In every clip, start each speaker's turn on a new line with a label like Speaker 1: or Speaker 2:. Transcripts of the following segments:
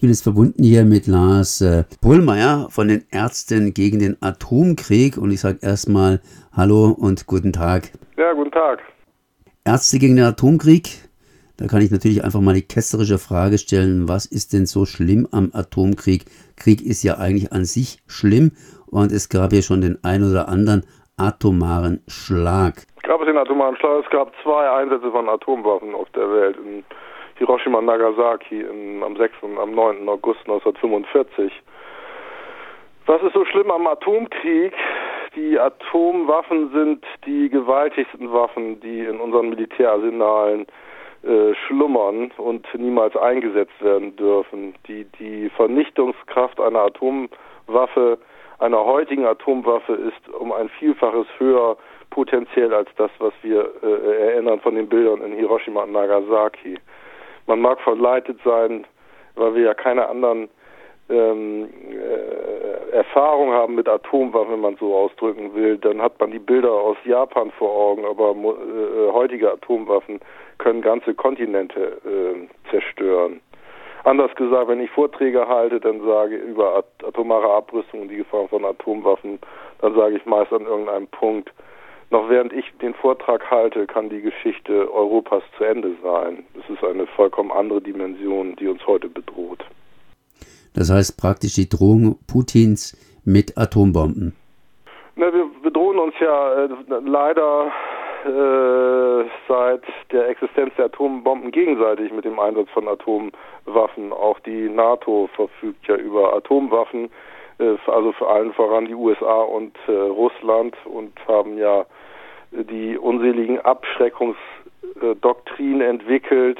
Speaker 1: Ich bin jetzt verbunden hier mit Lars äh, Bullmeier von den Ärzten gegen den Atomkrieg und ich sage erstmal Hallo und guten Tag.
Speaker 2: Ja, guten Tag.
Speaker 1: Ärzte gegen den Atomkrieg, da kann ich natürlich einfach mal die kästerische Frage stellen, was ist denn so schlimm am Atomkrieg? Krieg ist ja eigentlich an sich schlimm und es gab ja schon den ein oder anderen atomaren Schlag.
Speaker 2: Gab es den atomaren Schlag? Es gab zwei Einsätze von Atomwaffen auf der Welt. In Hiroshima Nagasaki in, am 6. und am 9. August 1945. Was ist so schlimm am Atomkrieg? Die Atomwaffen sind die gewaltigsten Waffen, die in unseren Militärarsenalen äh, schlummern und niemals eingesetzt werden dürfen. Die, die Vernichtungskraft einer Atomwaffe, einer heutigen Atomwaffe ist um ein Vielfaches höher potenziell als das, was wir äh, erinnern von den Bildern in Hiroshima und Nagasaki. Man mag verleitet sein, weil wir ja keine anderen ähm, äh, Erfahrung haben mit Atomwaffen, wenn man so ausdrücken will, dann hat man die Bilder aus Japan vor Augen, aber äh, heutige Atomwaffen können ganze Kontinente äh, zerstören. Anders gesagt, wenn ich Vorträge halte, dann sage ich über at atomare Abrüstung und die Gefahr von Atomwaffen, dann sage ich meist an irgendeinem Punkt, noch während ich den Vortrag halte, kann die Geschichte Europas zu Ende sein. Es ist eine vollkommen andere Dimension, die uns heute bedroht.
Speaker 1: Das heißt praktisch die Drohung Putins mit Atombomben.
Speaker 2: Na, wir bedrohen uns ja äh, leider äh, seit der Existenz der Atombomben gegenseitig mit dem Einsatz von Atomwaffen. Auch die NATO verfügt ja über Atomwaffen, äh, also vor allem voran die USA und äh, Russland und haben ja die unseligen Abschreckungsdoktrinen entwickelt,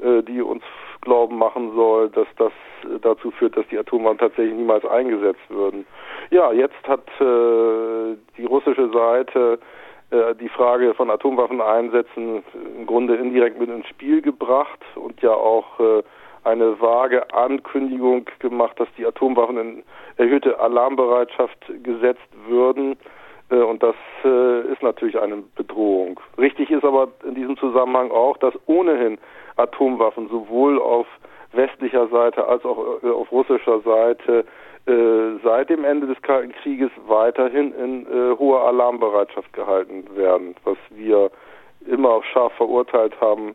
Speaker 2: äh, die uns glauben machen soll, dass das dazu führt, dass die Atomwaffen tatsächlich niemals eingesetzt würden. Ja, jetzt hat äh, die russische Seite äh, die Frage von Atomwaffen einsetzen im Grunde indirekt mit ins Spiel gebracht und ja auch äh, eine vage Ankündigung gemacht, dass die Atomwaffen in erhöhte Alarmbereitschaft gesetzt würden. Äh, und das äh, ist natürlich eine Bedrohung. Richtig ist aber in diesem Zusammenhang auch, dass ohnehin Atomwaffen sowohl auf westlicher Seite als auch äh, auf russischer Seite seit dem Ende des Kalten Krieges weiterhin in hoher Alarmbereitschaft gehalten werden, was wir immer scharf verurteilt haben,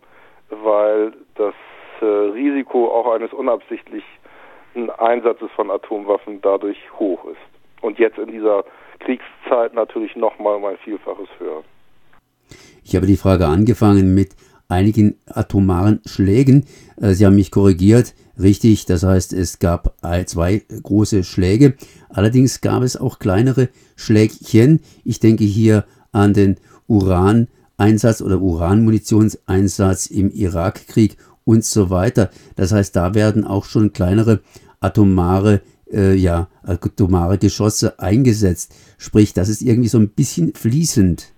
Speaker 2: weil das Risiko auch eines unabsichtlichen Einsatzes von Atomwaffen dadurch hoch ist. Und jetzt in dieser Kriegszeit natürlich nochmal um Vielfaches höher.
Speaker 1: Ich habe die Frage angefangen mit einigen atomaren Schlägen. Äh, Sie haben mich korrigiert. Richtig, das heißt, es gab zwei große Schläge. Allerdings gab es auch kleinere Schlägchen. Ich denke hier an den Uraneinsatz oder Uranmunitionseinsatz im Irakkrieg und so weiter. Das heißt, da werden auch schon kleinere atomare äh, ja, atomare Geschosse eingesetzt. Sprich, das ist irgendwie so ein bisschen fließend.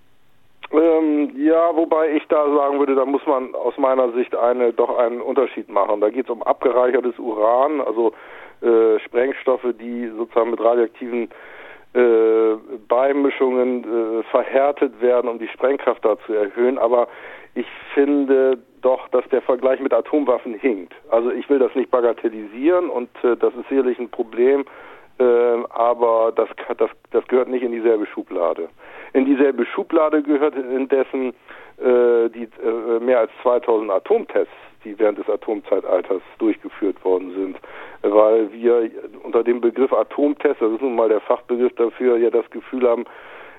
Speaker 2: Ähm, ja, wobei ich da sagen würde, da muss man aus meiner Sicht eine, doch einen Unterschied machen. Da geht es um abgereichertes Uran, also äh, Sprengstoffe, die sozusagen mit radioaktiven äh, Beimischungen äh, verhärtet werden, um die Sprengkraft da zu erhöhen. Aber ich finde doch, dass der Vergleich mit Atomwaffen hinkt. Also ich will das nicht bagatellisieren und äh, das ist sicherlich ein Problem, äh, aber das, das, das gehört nicht in dieselbe Schublade. In dieselbe Schublade gehört indessen äh, die äh, mehr als 2000 Atomtests, die während des Atomzeitalters durchgeführt worden sind, weil wir unter dem Begriff Atomtest, das ist nun mal der Fachbegriff dafür, ja das Gefühl haben,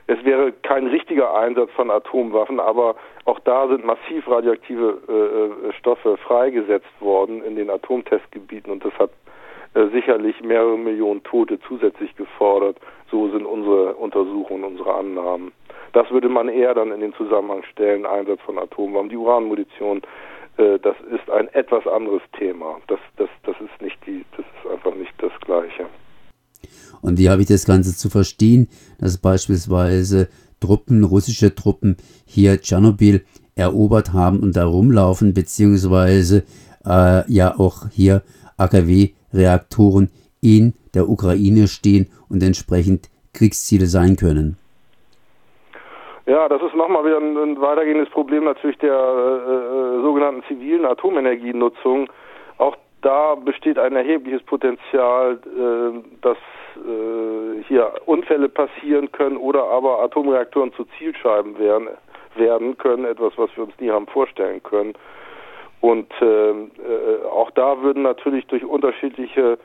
Speaker 2: es wäre kein richtiger Einsatz von Atomwaffen, aber auch da sind massiv radioaktive äh, äh, Stoffe freigesetzt worden in den Atomtestgebieten und das hat äh, sicherlich mehrere Millionen Tote zusätzlich gefordert. So sind unsere Untersuchungen, unsere Annahmen. Das würde man eher dann in den Zusammenhang stellen, Einsatz von Atomwaffen. Die Uranmunition, äh, das ist ein etwas anderes Thema. Das, das, das ist nicht die, das ist einfach nicht das Gleiche.
Speaker 1: Und wie habe ich das Ganze zu verstehen, dass beispielsweise Truppen, russische Truppen hier Tschernobyl erobert haben und da rumlaufen, beziehungsweise äh, ja auch hier AKW-Reaktoren in der Ukraine stehen und entsprechend Kriegsziele sein können.
Speaker 2: Ja, das ist nochmal wieder ein, ein, weitergehendes Problem natürlich der äh, äh sogenannten zivilen Atomenergienutzung. Auch da besteht ein erhebliches Potenzial, äh, dass äh, hier Unfälle passieren können oder aber Atomreaktoren zu Zielscheiben werden, werden können, etwas, was wir uns nie haben vorstellen können. Und äh, äh, auch da würden natürlich durch unterschiedliche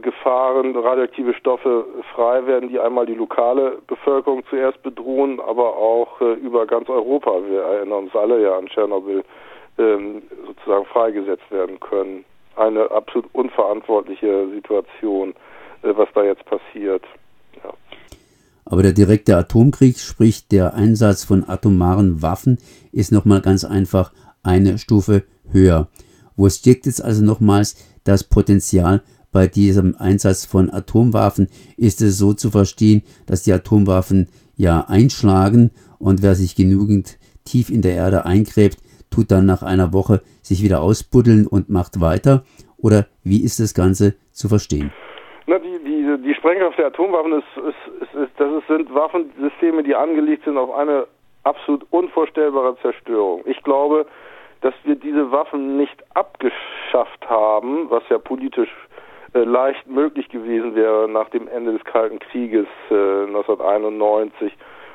Speaker 2: Gefahren radioaktive Stoffe frei werden, die einmal die lokale Bevölkerung zuerst bedrohen, aber auch äh, über ganz Europa, wir erinnern uns alle ja an Tschernobyl, ähm, sozusagen freigesetzt werden können. Eine absolut unverantwortliche Situation, äh, was da jetzt passiert. Ja.
Speaker 1: Aber der direkte Atomkrieg, sprich der Einsatz von atomaren Waffen, ist nochmal ganz einfach eine Stufe höher. Wo steckt jetzt also nochmals das Potenzial bei diesem Einsatz von Atomwaffen? Ist es so zu verstehen, dass die Atomwaffen ja einschlagen und wer sich genügend tief in der Erde eingräbt, tut dann nach einer Woche sich wieder ausbuddeln und macht weiter? Oder wie ist das Ganze zu verstehen?
Speaker 2: Na, die, die, die Sprengkraft der Atomwaffen ist, ist, ist, ist, das sind Waffensysteme, die angelegt sind auf eine absolut unvorstellbare Zerstörung. Ich glaube, dass wir diese Waffen nicht abgeschafft haben, was ja politisch leicht möglich gewesen wäre nach dem Ende des Kalten Krieges äh, 1991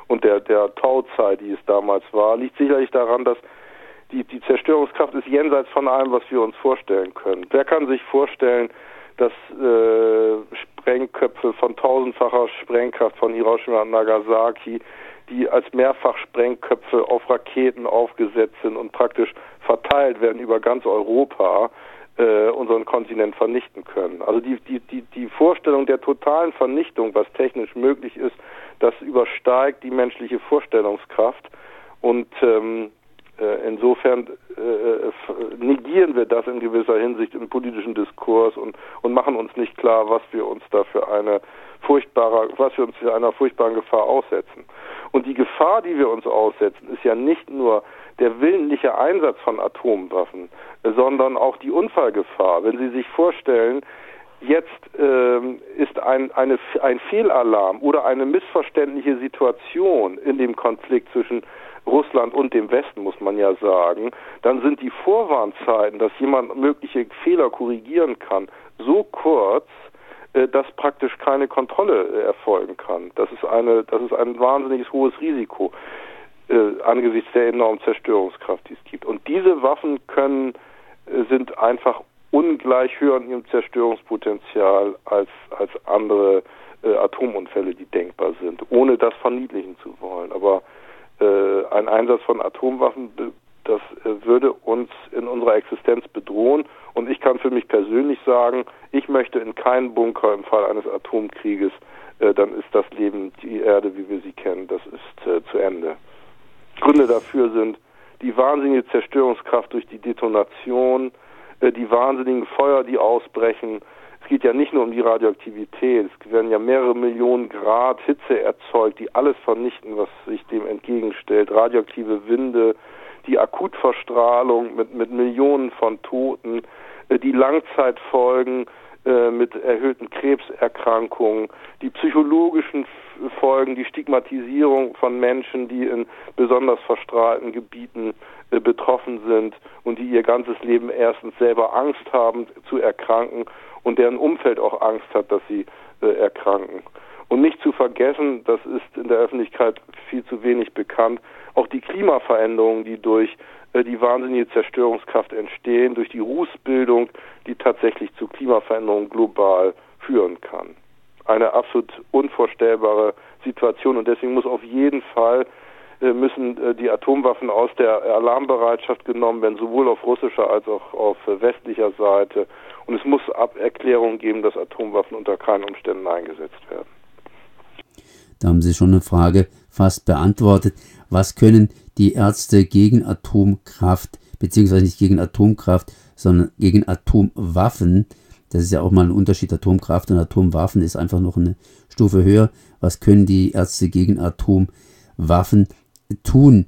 Speaker 2: und der, der Tauzeit, die es damals war, liegt sicherlich daran, dass die, die Zerstörungskraft ist jenseits von allem, was wir uns vorstellen können. Wer kann sich vorstellen, dass äh, Sprengköpfe von tausendfacher Sprengkraft von Hiroshima und Nagasaki die als Mehrfachsprengköpfe auf Raketen aufgesetzt sind und praktisch verteilt werden über ganz Europa, äh, unseren Kontinent vernichten können. Also die, die, die, die Vorstellung der totalen Vernichtung, was technisch möglich ist, das übersteigt die menschliche Vorstellungskraft und ähm, äh, insofern äh, negieren wir das in gewisser Hinsicht im politischen Diskurs und, und machen uns nicht klar, was wir uns da für eine furchtbare, was wir uns für einer furchtbaren Gefahr aussetzen. Und die Gefahr, die wir uns aussetzen, ist ja nicht nur der willentliche Einsatz von Atomwaffen, sondern auch die Unfallgefahr. Wenn Sie sich vorstellen, jetzt ähm, ist ein, eine, ein Fehlalarm oder eine missverständliche Situation in dem Konflikt zwischen Russland und dem Westen, muss man ja sagen, dann sind die Vorwarnzeiten, dass jemand mögliche Fehler korrigieren kann, so kurz, äh, dass praktisch keine Kontrolle äh, erfolgen kann. Das ist eine, das ist ein wahnsinnig hohes Risiko äh, angesichts der enormen Zerstörungskraft, die es gibt. Und diese Waffen können äh, sind einfach ungleich höher in ihrem Zerstörungspotenzial als als andere äh, Atomunfälle, die denkbar sind, ohne das verniedlichen zu wollen. Aber äh, ein Einsatz von Atomwaffen das äh, würde uns in unserer Existenz bedrohen. Und ich kann für mich persönlich sagen, ich möchte in keinen Bunker im Fall eines Atomkrieges. Äh, dann ist das Leben, die Erde, wie wir sie kennen, das ist zu Ende. Gründe dafür sind die wahnsinnige Zerstörungskraft durch die Detonation, die wahnsinnigen Feuer, die ausbrechen. Es geht ja nicht nur um die Radioaktivität, es werden ja mehrere Millionen Grad Hitze erzeugt, die alles vernichten, was sich dem entgegenstellt. Radioaktive Winde, die Akutverstrahlung mit, mit Millionen von Toten, äh, die Langzeitfolgen äh, mit erhöhten Krebserkrankungen, die psychologischen Folgen, die Stigmatisierung von Menschen, die in besonders verstrahlten Gebieten äh, betroffen sind und die ihr ganzes Leben erstens selber Angst haben zu erkranken und deren Umfeld auch Angst hat, dass sie erkranken. Und nicht zu vergessen, das ist in der Öffentlichkeit viel zu wenig bekannt, auch die Klimaveränderungen, die durch äh, die wahnsinnige Zerstörungskraft entstehen, durch die Rußbildung, die tatsächlich zu Klimaveränderungen global führen kann. Eine absolut unvorstellbare Situation und deswegen muss auf jeden Fall äh, müssen äh, die Atomwaffen aus der Alarmbereitschaft genommen werden, sowohl auf russischer als auch auf westlicher Seite. Und es muss Erklärungen geben, dass Atomwaffen unter keinen Umständen eingesetzt werden.
Speaker 1: Da haben Sie schon eine Frage fast beantwortet. Was können die Ärzte gegen Atomkraft, beziehungsweise nicht gegen Atomkraft, sondern gegen Atomwaffen? Das ist ja auch mal ein Unterschied. Atomkraft und Atomwaffen ist einfach noch eine Stufe höher. Was können die Ärzte gegen Atomwaffen tun?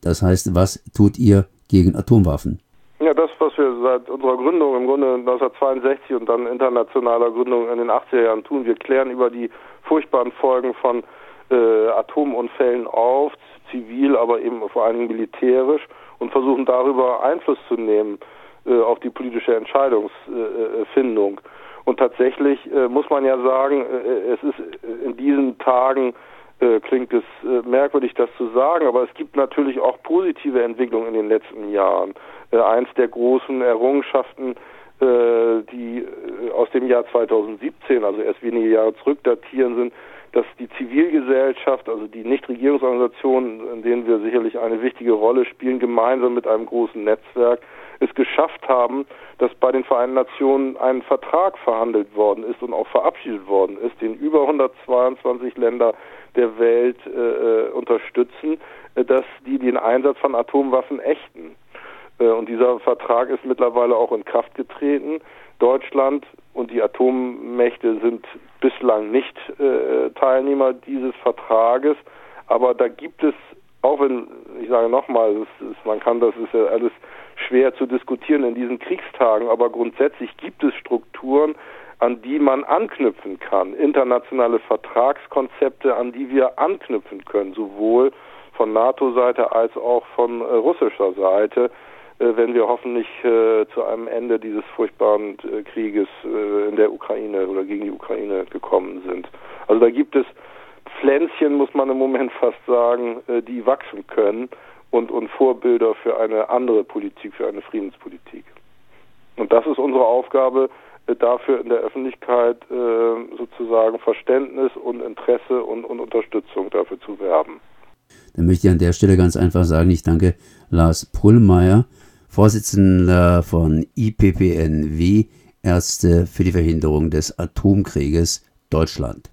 Speaker 1: Das heißt, was tut ihr gegen Atomwaffen?
Speaker 2: Ja, das, was wir seit unserer Gründung im Grunde 1962 und dann internationaler Gründung in den 80er Jahren tun, wir klären über die furchtbaren Folgen von äh, Atomunfällen auf, zivil, aber eben vor allen Dingen militärisch und versuchen darüber Einfluss zu nehmen. äh, auf die politische Entscheidungsfindung. Und tatsächlich äh, muss man ja sagen, äh, es ist in diesen Tagen äh, klingt es äh, merkwürdig, das zu sagen, aber es gibt natürlich auch positive Entwicklungen in den letzten Jahren. Äh, eins der großen Errungenschaften, äh, die äh, aus dem Jahr 2017, also erst wenige Jahre zurück datieren, sind, dass die Zivilgesellschaft, also die Nichtregierungsorganisationen, in denen wir sicherlich eine wichtige Rolle spielen, gemeinsam mit einem großen Netzwerk es geschafft haben, dass bei den Vereinten Nationen ein Vertrag verhandelt worden ist und auch verabschiedet worden ist, den über 122 Länder der Welt äh, äh, unterstützen, äh, dass die den Einsatz von Atomwaffen ächten. Äh, und dieser Vertrag ist mittlerweile auch in Kraft getreten. Deutschland und die Atommächte sind bislang nicht äh, Teilnehmer dieses Vertrages, aber da gibt es, auch wenn, ich sage nochmal, man kann das ist ja alles schwer zu diskutieren in diesen Kriegstagen, aber grundsätzlich gibt es Strukturen, an die man anknüpfen kann, internationale Vertragskonzepte, an die wir anknüpfen können, sowohl von NATO-Seite als auch von äh, russischer Seite, wenn wir hoffentlich äh, zu einem Ende dieses furchtbaren äh, Krieges äh, in der Ukraine oder gegen die Ukraine gekommen sind. Also da gibt es Pflänzchen, muss man im Moment fast sagen, äh, die wachsen können und, und Vorbilder für eine andere Politik, für eine Friedenspolitik. Und das ist unsere Aufgabe, äh, dafür in der Öffentlichkeit äh, sozusagen Verständnis und Interesse und, und Unterstützung dafür zu werben.
Speaker 1: Dann möchte ich an der Stelle ganz einfach sagen, ich danke Lars Pullmeier, Vorsitzender von IPPNW, Ärzte für die Verhinderung des Atomkrieges Deutschland.